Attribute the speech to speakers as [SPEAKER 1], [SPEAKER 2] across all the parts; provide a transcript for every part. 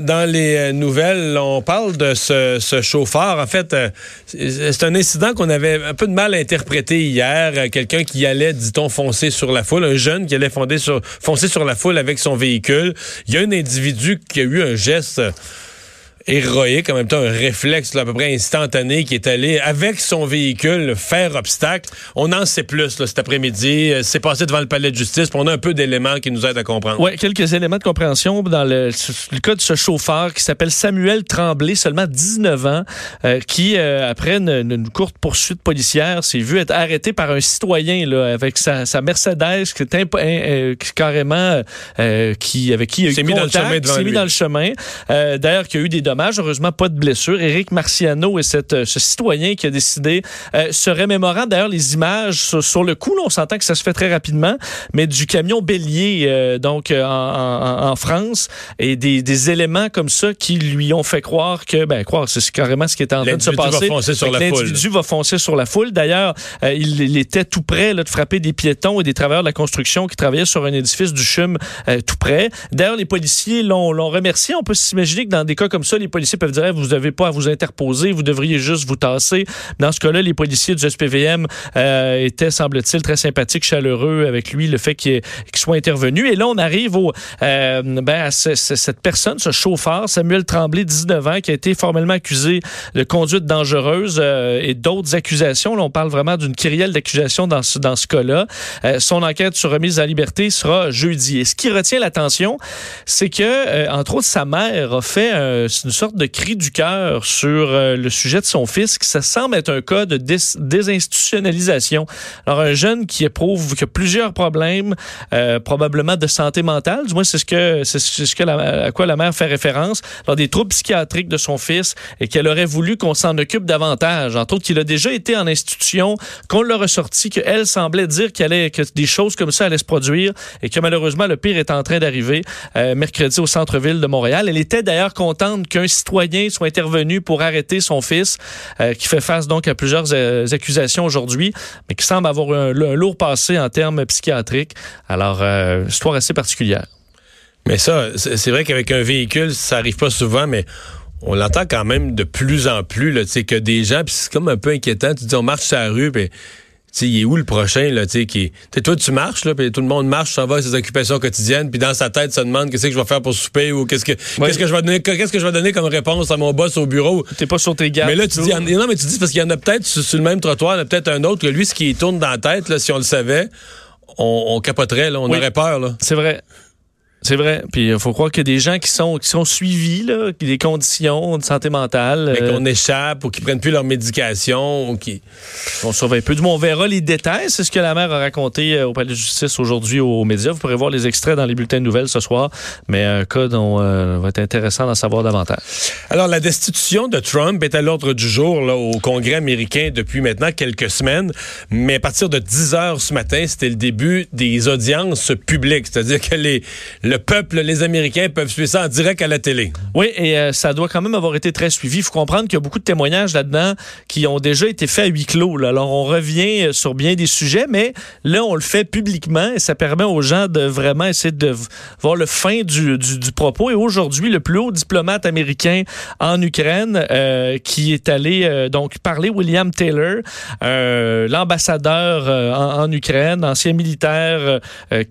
[SPEAKER 1] Dans les euh, nouvelles, on parle de ce, ce chauffeur. En fait, euh, c'est un incident qu'on avait un peu de mal à interpréter hier. Euh, Quelqu'un qui allait, dit-on, foncer sur la foule, un jeune qui allait fonder sur, foncer sur la foule avec son véhicule. Il y a un individu qui a eu un geste héroïque, en même temps un réflexe là, à peu près instantané qui est allé avec son véhicule faire obstacle. On en sait plus là, cet après-midi. Euh, C'est passé devant le palais de justice. On a un peu d'éléments qui nous aident à comprendre.
[SPEAKER 2] Oui, quelques éléments de compréhension dans le, le cas de ce chauffeur qui s'appelle Samuel Tremblay, seulement 19 ans, euh, qui, euh, après une, une courte poursuite policière, s'est vu être arrêté par un citoyen là, avec sa, sa Mercedes qui est imp- euh, carrément qui avec qui il a eu
[SPEAKER 1] S'est mis dans le
[SPEAKER 2] contact,
[SPEAKER 1] chemin devant
[SPEAKER 2] mis dans le chemin. D'ailleurs, qui a eu des dommages, heureusement pas de blessures. Éric Marciano et cette, euh, ce citoyen qui a décidé, euh, se remémorant d'ailleurs les images sur, sur le coup, là, on s'entend que ça se fait très rapidement, mais du camion bélier euh, donc euh, en, en- en France et des, des éléments comme ça qui lui ont fait croire que, ben croire, c'est carrément ce qui était en train de se passer. L'individu va foncer sur la foule. D'ailleurs, euh, il, il était tout près là, de frapper des piétons et des travailleurs de la construction qui travaillaient sur un édifice du CHUM tout près. D'ailleurs, les policiers l'ont l'ont remercié. On peut s'imaginer que dans des cas comme ça, les policiers peuvent dire vous n'avez pas à vous interposer, vous devriez juste vous tasser. Dans ce cas-là, les policiers du SPVM euh, étaient, semble-t-il, très sympathiques, chaleureux avec lui, le fait qu'il qu'il soit intervenu. Et là, on arrive au, euh, ben, à ce- ce- cette personne, ce chauffeur, Samuel Tremblay, 19 ans, qui a été formellement accusé de conduite dangereuse euh, et d'autres accusations. Là, on parle vraiment d'une kyrielle d'accusations dans ce, dans ce cas-là. Son enquête sur remise en liberté sera jeudi. Et ce qui retient l'attention, c'est que, entre autres, sa mère a fait une sorte de cri du cœur sur euh, le sujet de son fils, qui ça semble être un cas de dés- désinstitutionnalisation. Alors, un jeune qui éprouve que plusieurs problèmes, euh, probablement de santé mentale, du moins c'est ce que c'est ce que à quoi la mère fait référence, alors des troubles psychiatriques de son fils et qu'elle aurait voulu qu'on s'en occupe davantage. Entre autres, qu'il a déjà été en institution, qu'on l'a ressorti, qu'elle semblait dire qu'elle allait, que des choses comme ça allaient se produire et que malheureusement le pire est en train d'arriver euh, mercredi au centre-ville de Montréal. Elle était d'ailleurs contente qu'un citoyen soit intervenu pour arrêter son fils, euh, qui fait face donc à plusieurs euh, accusations aujourd'hui, mais qui semble avoir un, lourd passé en termes psychiatriques. Alors, euh, histoire assez particulière.
[SPEAKER 1] Mais ça, c'est vrai qu'avec un véhicule, ça arrive pas souvent, mais on l'entend quand même de plus en plus, là, que des gens, puis c'est comme un peu inquiétant, tu dis, on marche sur la rue, puis... Tu sais, il est où le prochain, là, tu sais, qui... Tu sais, toi, tu marches, là, puis tout le monde marche, s'en va à ses occupations quotidiennes, puis dans sa tête, se demande qu'est-ce que je vais faire pour souper, ou qu'est-ce que, qu'est-ce que je vais donner, qu'est-ce que je vais donner comme réponse à mon boss au bureau.
[SPEAKER 2] T'es pas sur tes gardes.
[SPEAKER 1] Mais là, tu dis, non, mais tu dis, parce qu'il y en a peut-être sur, sur le même trottoir, il y en a peut-être un autre que lui, ce qui tourne dans la tête, là, si on le savait, on, on capoterait, là, on
[SPEAKER 2] Oui.
[SPEAKER 1] aurait peur, là.
[SPEAKER 2] C'est vrai. C'est vrai. Puis il faut croire a des gens qui sont, qui sont suivis, là, qui des conditions de santé mentale.
[SPEAKER 1] Mais
[SPEAKER 2] euh,
[SPEAKER 1] qu'on échappe ou qu'ils prennent plus leur médication ou qui.
[SPEAKER 2] On surveille un peu. Du moins, on verra les détails. C'est ce que la mère a raconté euh, au palais de justice aujourd'hui aux médias. Vous pourrez voir les extraits dans les bulletins de nouvelles ce soir. Mais un cas dont euh, va être intéressant d'en savoir davantage.
[SPEAKER 1] Alors, la destitution de Trump est à l'ordre du jour là, au Congrès américain depuis maintenant quelques semaines. Mais à partir de 10 heures ce matin, c'était le début des audiences publiques. C'est-à-dire que les, le peuple, les Américains peuvent suivre ça en direct à la télé.
[SPEAKER 2] Oui, et euh, ça doit quand même avoir été très suivi. Il faut comprendre qu'il y a beaucoup de témoignages là-dedans qui ont déjà été faits à huis clos. Alors, on revient euh, sur bien des sujets, mais là, on le fait publiquement et ça permet aux gens de vraiment essayer de voir le fin du, du, propos. Et aujourd'hui, le plus haut diplomate américain en Ukraine euh, qui est allé donc parler, William Taylor, l'ambassadeur en, en Ukraine, ancien militaire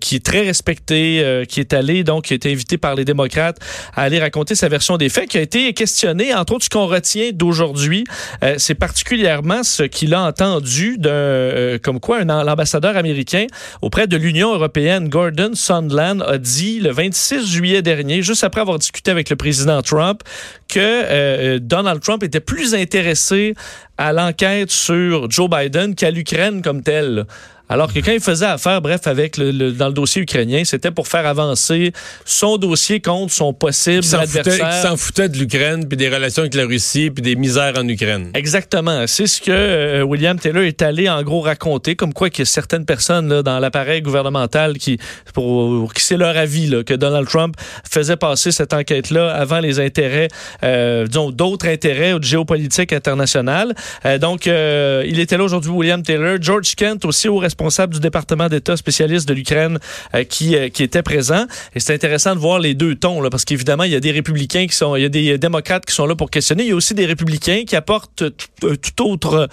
[SPEAKER 2] qui est très respecté, qui est allé, donc, qui a été invité par les démocrates à aller raconter sa version des faits, qui a été questionné, entre autres, ce qu'on retient d'aujourd'hui, euh, c'est particulièrement ce qu'il a entendu d'un, euh, comme quoi un, l'ambassadeur américain auprès de l'Union européenne, Gordon Sondland, a dit le 26 juillet dernier, juste après avoir discuté avec le président Trump, que euh, Donald Trump était plus intéressé à l'enquête sur Joe Biden qu'à l'Ukraine comme telle. Alors que quand il faisait affaire, bref, avec le, dans le dossier ukrainien, c'était pour faire avancer son dossier contre son possible
[SPEAKER 1] il
[SPEAKER 2] adversaire.
[SPEAKER 1] Il s'en foutait de l'Ukraine, puis des relations avec la Russie, puis des misères en Ukraine.
[SPEAKER 2] Exactement. C'est ce que euh, William Taylor est allé en gros raconter, comme quoi qu'il y a certaines personnes là, dans l'appareil gouvernemental qui, pour, qui c'est leur avis là, que Donald Trump faisait passer cette enquête-là avant les intérêts, euh, disons, d'autres intérêts géopolitiques internationales. Euh, donc, euh, il était là aujourd'hui, William Taylor. George Kent aussi au responsable responsable du département d'État spécialiste de l'Ukraine euh, qui, euh, qui était présent. Et c'est intéressant de voir les deux tons, là, parce qu'évidemment, il y a des républicains qui sont, il y a des démocrates qui sont là pour questionner. Il y a aussi des républicains qui apportent tout autre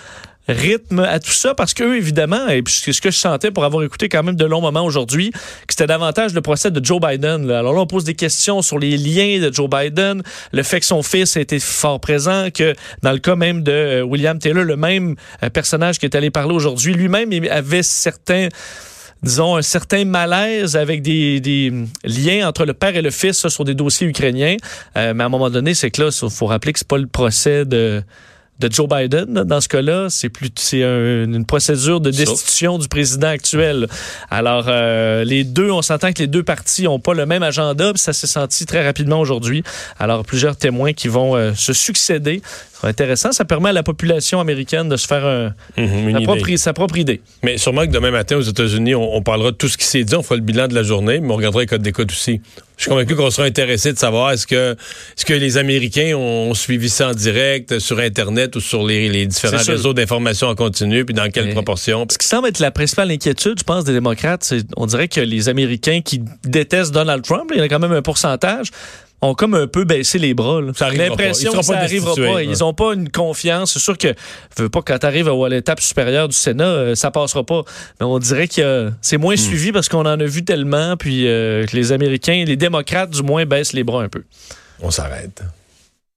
[SPEAKER 2] rythme à tout ça parce qu'eux, évidemment, et puis ce que je sentais pour avoir écouté quand même de longs moments aujourd'hui, que c'était davantage le procès de Joe Biden. Alors là, on pose des questions sur les liens de Joe Biden, le fait que son fils a été fort présent, que dans le cas même de euh, William Taylor, le même euh, personnage qui est allé parler aujourd'hui, lui-même avait certains disons, un certain malaise avec des, liens entre le père et le fils sur des dossiers ukrainiens. Euh, mais à un moment donné, c'est que là, faut rappeler que c'est pas le procès de de Joe Biden. Dans ce cas-là, c'est plus c'est une procédure de destitution du président actuel. Alors euh, les deux, on s'entend que les deux partis ont pas le même agenda, ça s'est senti très rapidement aujourd'hui. Alors plusieurs témoins qui vont euh, se succéder intéressant. Ça permet à la population américaine de se faire un, mhm, sa, propre, idée.
[SPEAKER 1] Mais sûrement que demain matin aux États-Unis, on, parlera de tout ce qui s'est dit. On fera le bilan de la journée, mais on regardera les codes d'écoute aussi. Je suis convaincu qu'on sera intéressé de savoir est-ce que, est-ce que les Américains ont suivi ça en direct sur Internet ou sur les, différents réseaux d'information en continu, puis dans quelle proportion.
[SPEAKER 2] Ce qui semble être la principale inquiétude, je pense, des démocrates, c'est on dirait que les Américains qui détestent Donald Trump, il y en a quand même un pourcentage, ont comme un peu baissé les bras. L'impression que ça n'arrivera pas. Ils n'ont pas une confiance. C'est sûr que veux pas quand tu arrives à l'étape supérieure du Sénat, euh, ça passera pas. Mais on dirait que c'est moins hmm. suivi parce qu'on en a vu tellement, puis euh, que les Américains, les démocrates du moins baissent les bras un peu.
[SPEAKER 1] On s'arrête.